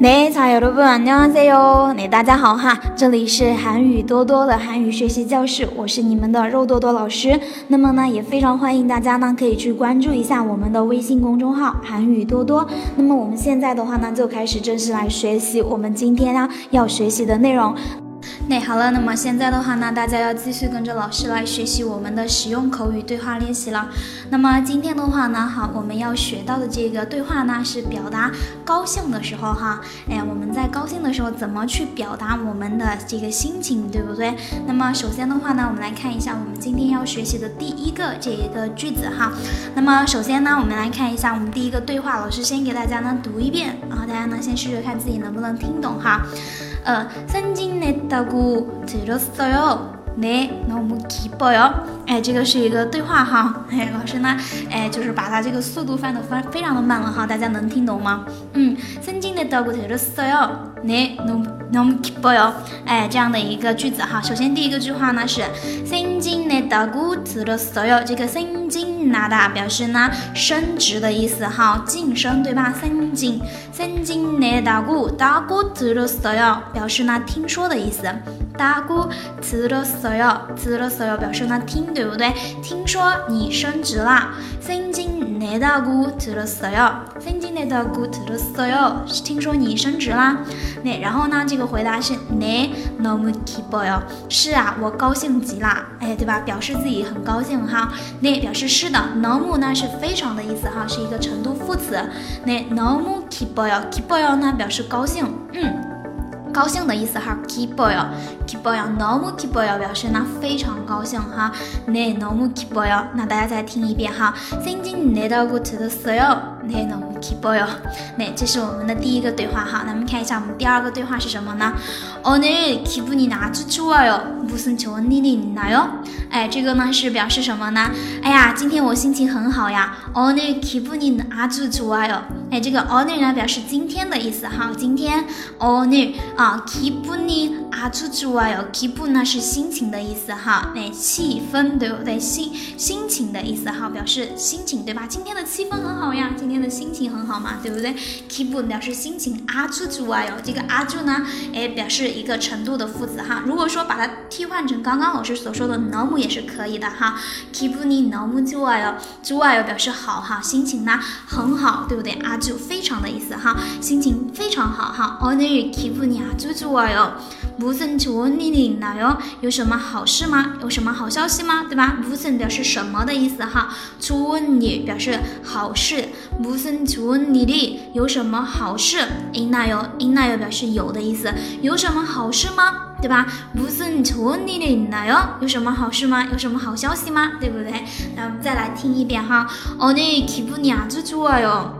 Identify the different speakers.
Speaker 1: 네자여러분안녕하세요 네大家好哈，这里是韩语多多的韩语学习教室，我是你们的肉多多老师。那么呢，也非常欢迎大家呢可以去关注一下我们的微信公众号韩语多多。那么我们现在的话呢，就开始正式来学习我们今天呢要学习的内容。 那好了，那么现在的话呢，大家要继续跟着老师来学习我们的实用口语对话练习了。那么今天的话呢，哈，我们要学到的这个对话呢，是表达高兴的时候哈，哎，我们在高兴的时候怎么去表达我们的这个心情，对不对？那么首先的话呢，我们来看一下我们今天要学习的第一个这一个句子哈。那么首先呢，我们来看一下我们第一个对话，老师先给大家呢读一遍，然后大家呢先试着看自己能不能听懂哈。 呃，생진냈다고 들었어 요。 네너무기뻐 요。 哎，这个是一个对话哈。哎，老师呢，哎，就是把它这个速度放的非非常的慢了哈，大家能听懂吗？嗯，생진냈다고들었어 요。 네너너무기뻐 요。 哎，这样的一个句子哈。首先第一个句话呢是생진냈다고들었어 요。 这个생진拿的表示呢升职的意思哈，晋升对吧？升进升进내다고다고들었어 요。 表示呢听说的意思。 다고들었어 요， 들었어 요， 表示呢听，对不对？听说你升职啦。생진내다고들었어 요， 생진내다고들었어 요， 是听说你升职啦。那然后呢，这个回答是네너무기뻐 요， 是啊，我高兴极了。哎，对吧？表示自己很高兴哈。那表示是的。너무呢是非常的意思哈，是一个程度副词。那너무기뻐 요， 기뻐요呢表示高兴，嗯。 高兴的意思哈，기뻐요，기뻐요， 너무 기뻐요， 表示呢非常高兴哈，네너무기뻐 요。 那大家再听一遍哈，생진내다고들었어 요， 네너무기뻐 요。 那这是我们的第一个对话哈，那我们看一下我们第二个对话是什么呢？오늘기분이아주좋아 요， 무슨좋은일이있나 요？ 哎，这个呢是表示什么呢？哎呀，今天我心情很好呀。오늘기분이아주좋아 요。 哎，这个오늘呢表示今天的意思哈，今天오늘啊，기 啊，keep on are to do I，keep 是心情的意思哈，哎，气氛，对不对？心心情的意思哈，表示心情，对吧？今天的气氛很好呀，今天的心情很好嘛，对不对？keep on 表示心情，are to do。这个啊，就 to 呢，哎，表示一个程度的副词哈。如果说把它替换成刚刚老师所说的 normal 也是可以的哈。keep on normal do 啊哟表示好哈，心情呢，很好，对不对啊，就非常的意思哈，心情非常好哈。only keep on。분이아주좋아 요。 무슨좋은일이있나 요？ 有什么好事吗？有什么好消息吗？对吧？무슨表示什么的意思哈。좋은 일， 表示好事。무슨좋은일이有什么好事？있나 요？ 있나 요？ 表示有的意思。有什么好事吗？对吧？무슨좋은일이있나 요？ 有什么好事吗？有什么好消息吗？对不对？那我们再来听一遍哈。오늘기분이아주좋아 요。